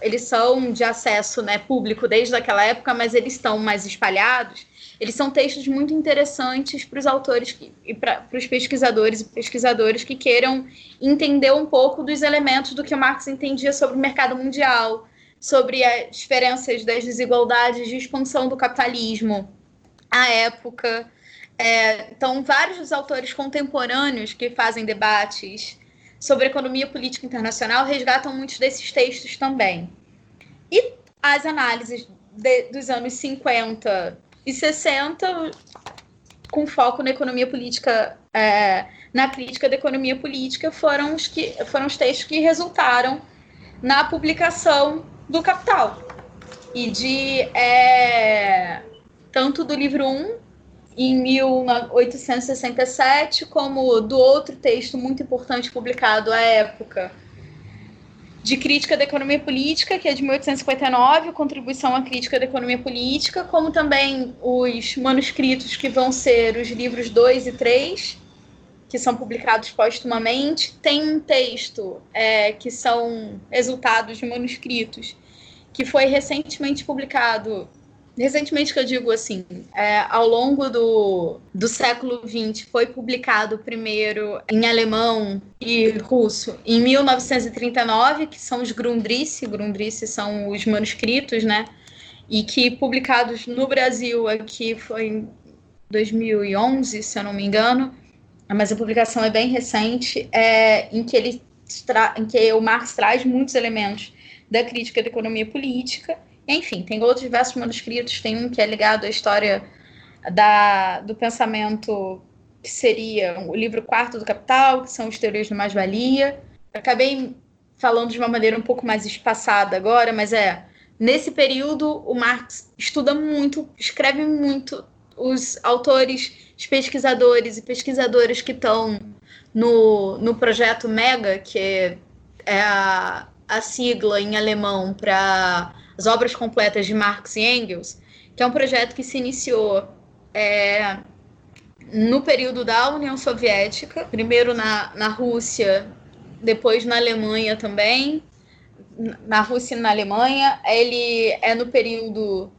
eles são de acesso né, público desde aquela época, mas eles estão mais espalhados. Eles são textos muito interessantes para os autores que, e para os pesquisadores e pesquisadoras que queiram entender um pouco dos elementos do que Marx entendia sobre o mercado mundial, sobre as diferenças das desigualdades de expansão do capitalismo à época. É, então, vários dos autores contemporâneos que fazem debates sobre economia política internacional resgatam muitos desses textos também. E as análises de, dos anos 50 e 60, com foco na economia política, é, na crítica da economia política, foram os, que, foram os textos que resultaram na publicação do Capital. E de. É, tanto do livro 1, em 1867, como do outro texto muito importante publicado à época, de Crítica da Economia Política, que é de 1859, Contribuição à Crítica da Economia Política, como também os manuscritos que vão ser os livros 2 e 3, que são publicados postumamente. Tem um texto é, que são resultados de manuscritos que foi recentemente publicado recentemente que eu digo assim, é, ao longo do, do século XX foi publicado primeiro em alemão e russo em 1939, que são os Grundrisse, Grundrisse são os manuscritos, né? E que publicados no Brasil aqui foi em 2011, se eu não me engano, mas a publicação é bem recente, é, em que ele em que o Marx traz muitos elementos da crítica da economia política enfim, tem outros diversos manuscritos, tem um que é ligado à história da, do pensamento que seria o livro quarto do Capital, que são os teorias do mais-valia. Acabei falando de uma maneira um pouco mais espaçada agora, mas é nesse período o Marx estuda muito, escreve muito os autores, os pesquisadores e pesquisadoras que estão no, no projeto MEGA, que é a, a sigla em alemão para as obras completas de Marx e Engels, que é um projeto que se iniciou é, no período da União Soviética, primeiro na, na Rússia, depois na Alemanha também, na Rússia e na Alemanha. Ele é no período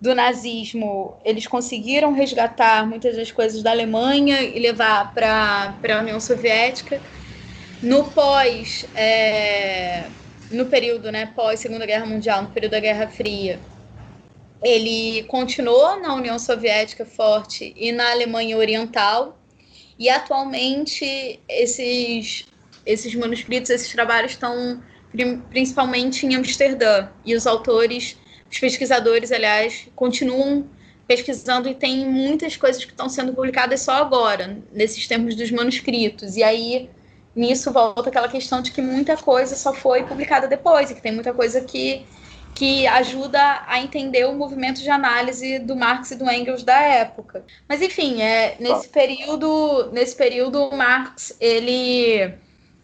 do nazismo, eles conseguiram resgatar muitas das coisas da Alemanha e levar para a União Soviética. No pós, é, no período né, pós Segunda Guerra Mundial, no período da Guerra Fria, ele continuou na União Soviética forte e na Alemanha Oriental. E atualmente esses, esses manuscritos, esses trabalhos estão principalmente em Amsterdã. E os autores, os pesquisadores, aliás, continuam pesquisando e tem muitas coisas que estão sendo publicadas só agora, nesses termos dos manuscritos. E aí nisso volta aquela questão de que muita coisa só foi publicada depois e que tem muita coisa que, que ajuda a entender o movimento de análise do Marx e do Engels da época. Mas enfim, é, nesse período, nesse período o Marx ele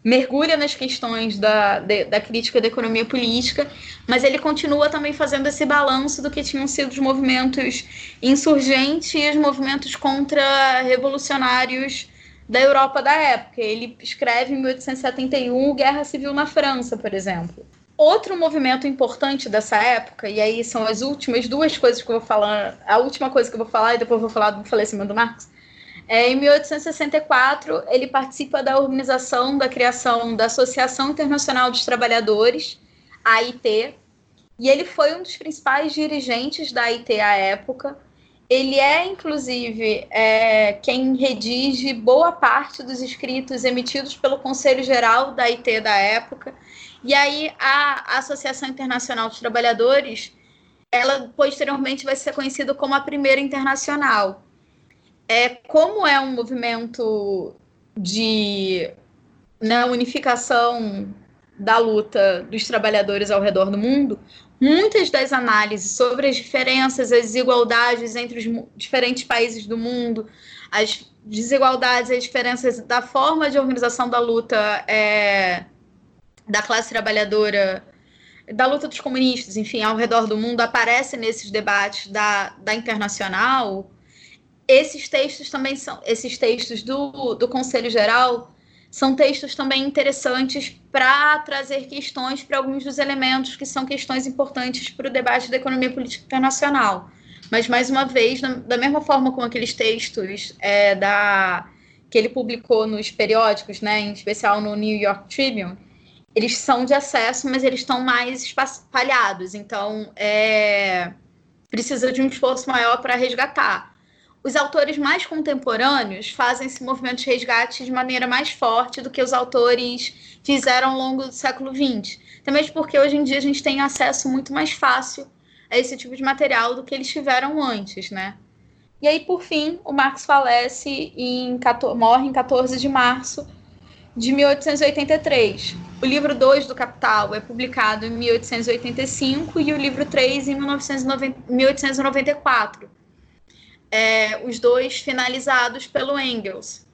mergulha nas questões da, de, da crítica da economia política, mas ele continua também fazendo esse balanço do que tinham sido os movimentos insurgentes e os movimentos contra-revolucionários da Europa da época. Ele escreve em 1871 Guerra Civil na França, por exemplo. Outro movimento importante dessa época, e aí são as últimas duas coisas que eu vou falar, a última coisa que eu vou falar e depois vou falar do falecimento do Marx. É, em 1864, ele participa da organização da criação da Associação Internacional dos Trabalhadores, AIT, e ele foi um dos principais dirigentes da AIT à época. Ele é, inclusive, é, quem redige boa parte dos escritos emitidos pelo Conselho Geral da IT da época. E aí a Associação Internacional dos Trabalhadores, ela posteriormente vai ser conhecida como a primeira internacional. É, como é um movimento de né, unificação da luta dos trabalhadores ao redor do mundo, muitas das análises sobre as diferenças, as desigualdades entre os diferentes países do mundo, as desigualdades, as diferenças da forma de organização da luta é, da classe trabalhadora, da luta dos comunistas, enfim, ao redor do mundo, aparece nesses debates da, da internacional. Esses textos também são, esses textos do, do Conselho Geral são textos também interessantes para trazer questões para alguns dos elementos que são questões importantes para o debate da economia política internacional. Mas, mais uma vez, da mesma forma como aqueles textos é, da, que ele publicou nos periódicos, né, em especial no New York Tribune, eles são de acesso, mas eles estão mais espalhados. Então, é, precisa de um esforço maior para resgatar os autores mais contemporâneos fazem esse movimento de resgate de maneira mais forte do que os autores fizeram ao longo do século XX. Também porque hoje em dia a gente tem acesso muito mais fácil a esse tipo de material do que eles tiveram antes, né? E aí, por fim, o Marx falece em morre em 14 de março de 1883. O livro 2 do Capital é publicado em 1885 e o livro 3 em 1894 é, os dois finalizados pelo Engels.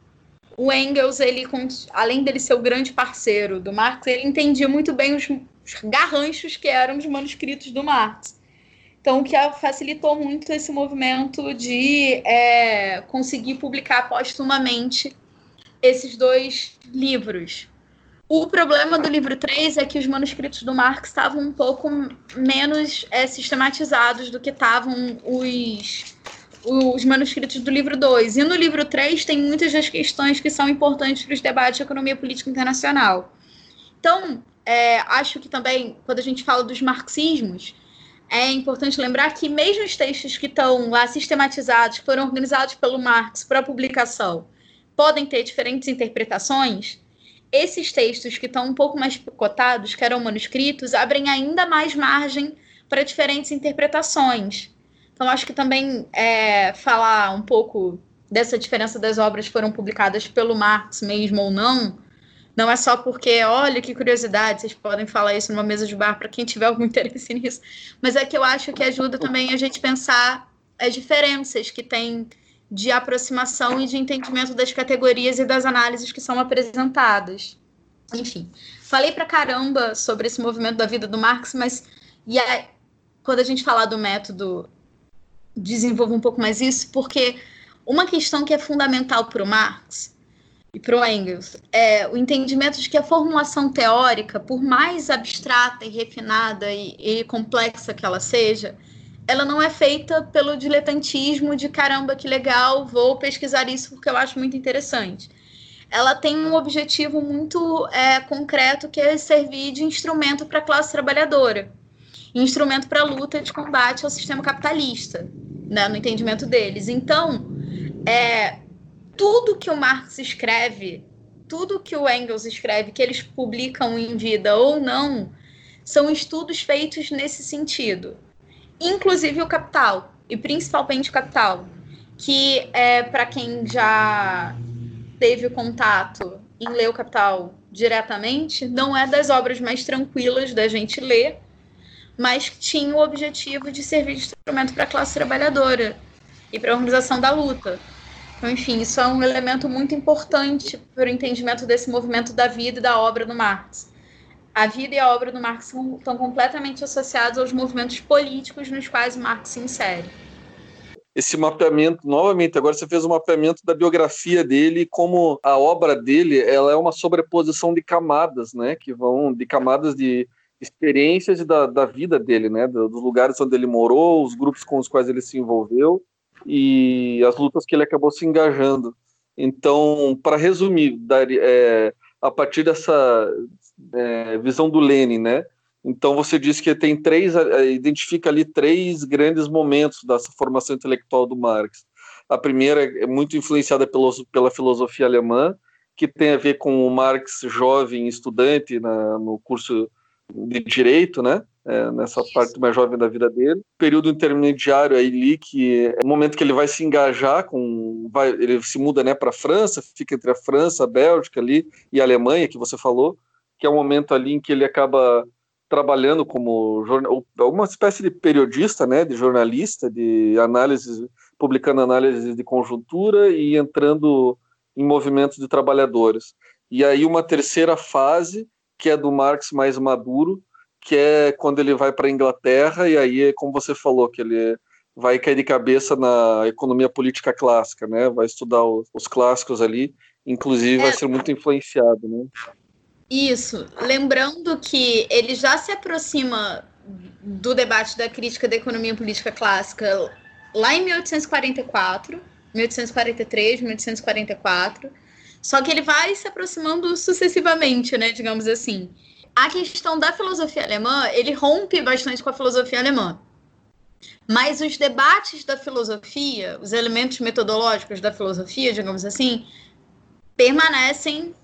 O Engels, ele, além dele ser o grande parceiro do Marx, ele entendia muito bem os, garranchos que eram os manuscritos do Marx. Então, o que facilitou muito esse movimento de é, conseguir publicar postumamente esses dois livros. O problema do livro 3 é que os manuscritos do Marx estavam um pouco menos é, sistematizados do que estavam os, os manuscritos do livro 2. E no livro 3 tem muitas das questões que são importantes para os debates de economia política internacional. Então, é, acho que também, quando a gente fala dos marxismos, é importante lembrar que mesmo os textos que estão lá sistematizados, que foram organizados pelo Marx para publicação, podem ter diferentes interpretações, esses textos que estão um pouco mais picotados, que eram manuscritos, abrem ainda mais margem para diferentes interpretações. Então, acho que também é, falar um pouco dessa diferença das obras foram publicadas pelo Marx mesmo ou não, não é só porque, olha que curiosidade, vocês podem falar isso numa mesa de bar para quem tiver algum interesse nisso, mas é que eu acho que ajuda também a gente pensar as diferenças que tem de aproximação e de entendimento das categorias e das análises que são apresentadas. Enfim, falei para caramba sobre esse movimento da vida do Marx, mas e aí, quando a gente falar do método, desenvolvo um pouco mais isso, porque uma questão que é fundamental para o Marx e para o Engels, é o entendimento de que a formulação teórica, por mais abstrata e refinada e, e, complexa que ela seja, ela não é feita pelo diletantismo de caramba, que legal, vou pesquisar isso porque eu acho muito interessante. Ela tem um objetivo muito é, concreto que é servir de instrumento para a classe trabalhadora, instrumento para luta de combate ao sistema capitalista, né, no entendimento deles. Então, é, tudo que o Marx escreve, tudo que o Engels escreve, que eles publicam em vida ou não, são estudos feitos nesse sentido. Inclusive o Capital, e principalmente o Capital, que é para quem já teve contato em ler o Capital diretamente, não é das obras mais tranquilas da gente ler, mas tinha o objetivo de servir de instrumento para a classe trabalhadora e para a organização da luta. Então, enfim, isso é um elemento muito importante para o entendimento desse movimento da vida e da obra do Marx. A vida e a obra do Marx estão completamente associados aos movimentos políticos nos quais Marx se insere. Esse mapeamento, novamente, agora você fez um mapeamento da biografia dele, como a obra dele, ela é uma sobreposição de camadas, né, que vão de camadas de experiências da, da vida dele, né, dos lugares onde ele morou, os grupos com os quais ele se envolveu, e as lutas que ele acabou se engajando. Então, para resumir, é, a partir dessa é, visão do Lenin, né? Então você diz que tem três, é, identifica ali três grandes momentos dessa formação intelectual do Marx. A primeira é muito influenciada pela, pela filosofia alemã, que tem a ver com o Marx jovem estudante na, no curso de direito, né? é, nessa parte mais jovem da vida dele. Período intermediário aí, que é o momento que ele vai se engajar com. Vai, ele se muda né, para a França, fica entre a França, a Bélgica ali e a Alemanha, que você falou, que é o momento ali em que ele acaba trabalhando como jornal, alguma espécie de periodista, né, de jornalista, de análise, publicando análises de conjuntura e entrando em movimentos de trabalhadores. E aí uma terceira fase, que é do Marx mais maduro, que é quando ele vai para a Inglaterra, e aí, como você falou, que ele vai cair de cabeça na economia política clássica, né? Vai estudar os, os clássicos ali, inclusive é. vai ser muito influenciado, né? Isso. Lembrando que ele já se aproxima do debate da crítica da economia política clássica lá em 1844, 1843, 1844. Só que ele vai se aproximando sucessivamente, né, digamos assim a questão da filosofia alemã, ele rompe bastante com a filosofia alemã. Mas os debates da filosofia, os elementos metodológicos da filosofia, digamos assim, permanecem,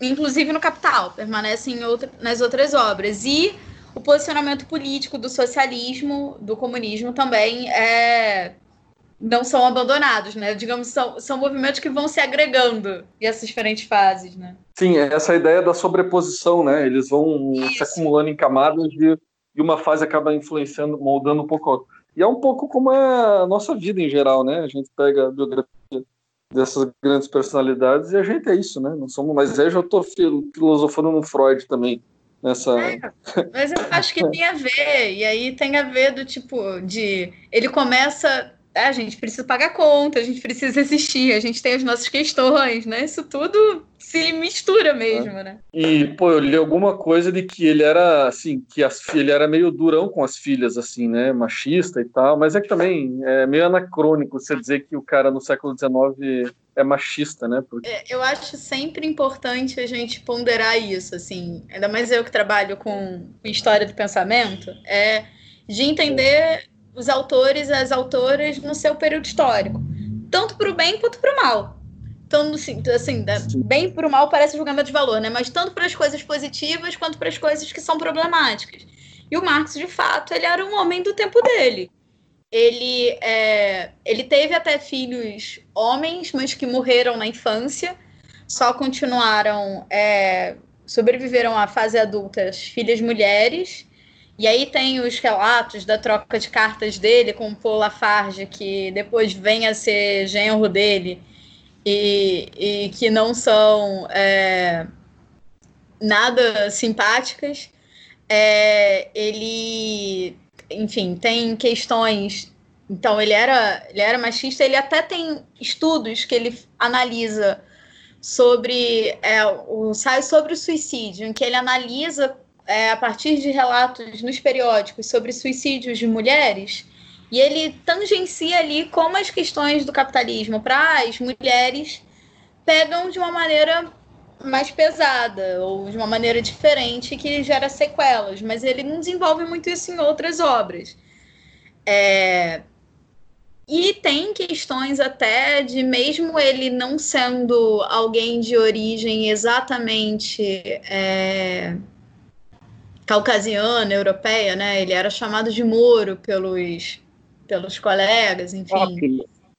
inclusive no Capital, permanecem outra, nas outras obras. E o posicionamento político do socialismo, do comunismo também é não são abandonados, né? Digamos, são, são movimentos que vão se agregando em essas diferentes fases, né? Sim, é essa ideia da sobreposição, né? Eles vão Isso. se acumulando em camadas de, e uma fase acaba influenciando, moldando um pouco a outra. E é um pouco como é a nossa vida em geral, né? A gente pega a biografia dessas grandes personalidades e a gente é isso, né? Não somos, mas aí eu já estou filosofando no Freud também. nessa. É, mas eu acho que tem a ver, e aí tem a ver do tipo de ele começa. Ah, a gente precisa pagar conta, a gente precisa existir, a gente tem as nossas questões, né? Isso tudo se mistura mesmo, é. né? E, pô, eu li alguma coisa de que ele era, assim, que as, ele era meio durão com as filhas, assim, né? Machista e tal, mas é que também é meio anacrônico você dizer que o cara no século XIX é machista, né? Porque... É, eu acho sempre importante a gente ponderar isso, assim, ainda mais eu que trabalho com história do pensamento, é de entender os autores e as autoras no seu período histórico, tanto para o bem quanto para o mal. Então, assim, assim bem para o mal parece julgamento de valor, né? Mas tanto para as coisas positivas quanto para as coisas que são problemáticas. E o Marx, de fato, ele era um homem do tempo dele ele, é, ele teve até filhos homens, mas que morreram na infância, só continuaram, é, sobreviveram à fase adulta, as filhas mulheres. E aí tem os relatos da troca de cartas dele com o Paul Lafarge, que depois vem a ser genro dele, e, e que não são é, nada simpáticas. É, ele enfim, tem questões. Então, ele era, ele era machista, ele até tem estudos que ele analisa sobre é, o sobre o suicídio, em que ele analisa é, a partir de relatos nos periódicos sobre suicídios de mulheres, e ele tangencia ali como as questões do capitalismo para as mulheres pegam de uma maneira mais pesada ou de uma maneira diferente que gera sequelas, mas ele não desenvolve muito isso em outras obras. É... E tem questões até de, mesmo ele não sendo alguém de origem exatamente é... caucasiana, europeia, né? Ele era chamado de Moro pelos, pelos colegas, enfim. Ah,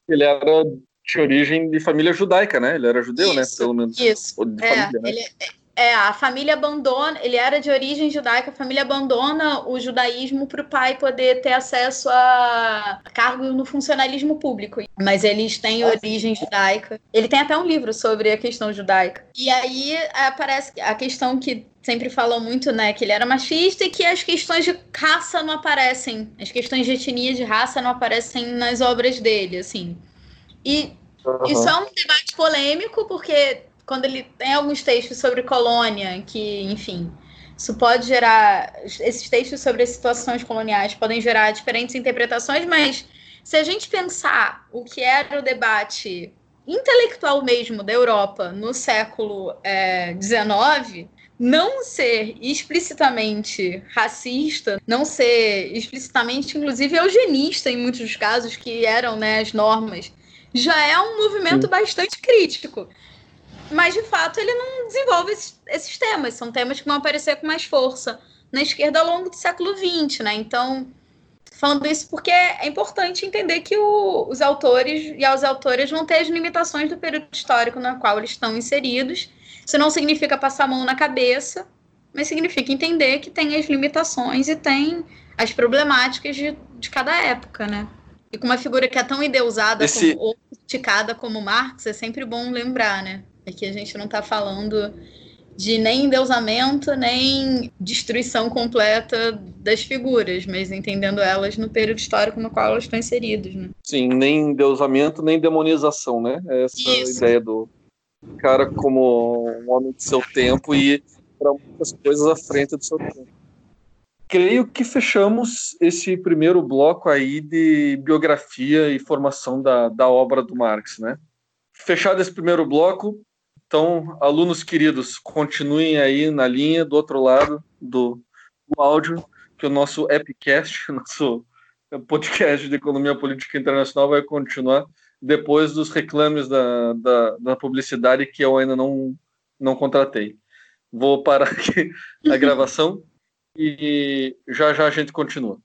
ele era tinha origem de família judaica, né? Ele era judeu, né? isso, né? Pelo menos. Isso. De é, família, né? ele, é, a família abandona, ele era de origem judaica, a família abandona o judaísmo para o pai poder ter acesso a cargo no funcionalismo público. Mas eles têm origem judaica. Ele tem até um livro sobre a questão judaica. E aí aparece a questão que sempre falam muito, né, que ele era machista e que as questões de raça não aparecem, as questões de etnia de raça não aparecem nas obras dele, assim. E Uhum. Isso é um debate polêmico, porque quando ele tem alguns textos sobre colônia, que, enfim, isso pode gerar. Esses textos sobre as situações coloniais podem gerar diferentes interpretações, mas se a gente pensar o que era o debate intelectual mesmo da Europa no século XIX, é, não ser explicitamente racista, não ser explicitamente, inclusive, eugenista em muitos dos casos, que eram né, as normas já é um movimento Sim. bastante crítico. Mas, de fato, ele não desenvolve esses, esses, temas. São temas que vão aparecer com mais força na esquerda ao longo do século XX, né? Então, falando isso porque é importante entender que o, os autores e as autoras vão ter as limitações do período histórico no qual eles estão inseridos. Isso não significa passar a mão na cabeça, mas significa entender que tem as limitações e tem as problemáticas de, de cada época, né? E com uma figura que é tão endeusada Esse... como, ou criticada como Marx, é sempre bom lembrar, né? É que a gente não está falando de nem endeusamento, nem destruição completa das figuras, mas entendendo elas no período histórico no qual elas estão inseridas, né? Sim, nem endeusamento, nem demonização, né? É essa Isso. ideia do cara como um homem de seu tempo e para muitas coisas à frente do seu tempo creio que fechamos esse primeiro bloco aí de biografia e formação da, da obra do Marx, né? Fechado esse primeiro bloco, então, alunos queridos, continuem aí na linha do outro lado do, do áudio, que o nosso Epicast, o nosso podcast de economia política internacional vai continuar depois dos reclames da, da, da publicidade que eu ainda não, não contratei. Vou parar aqui a gravação e já já a gente continua.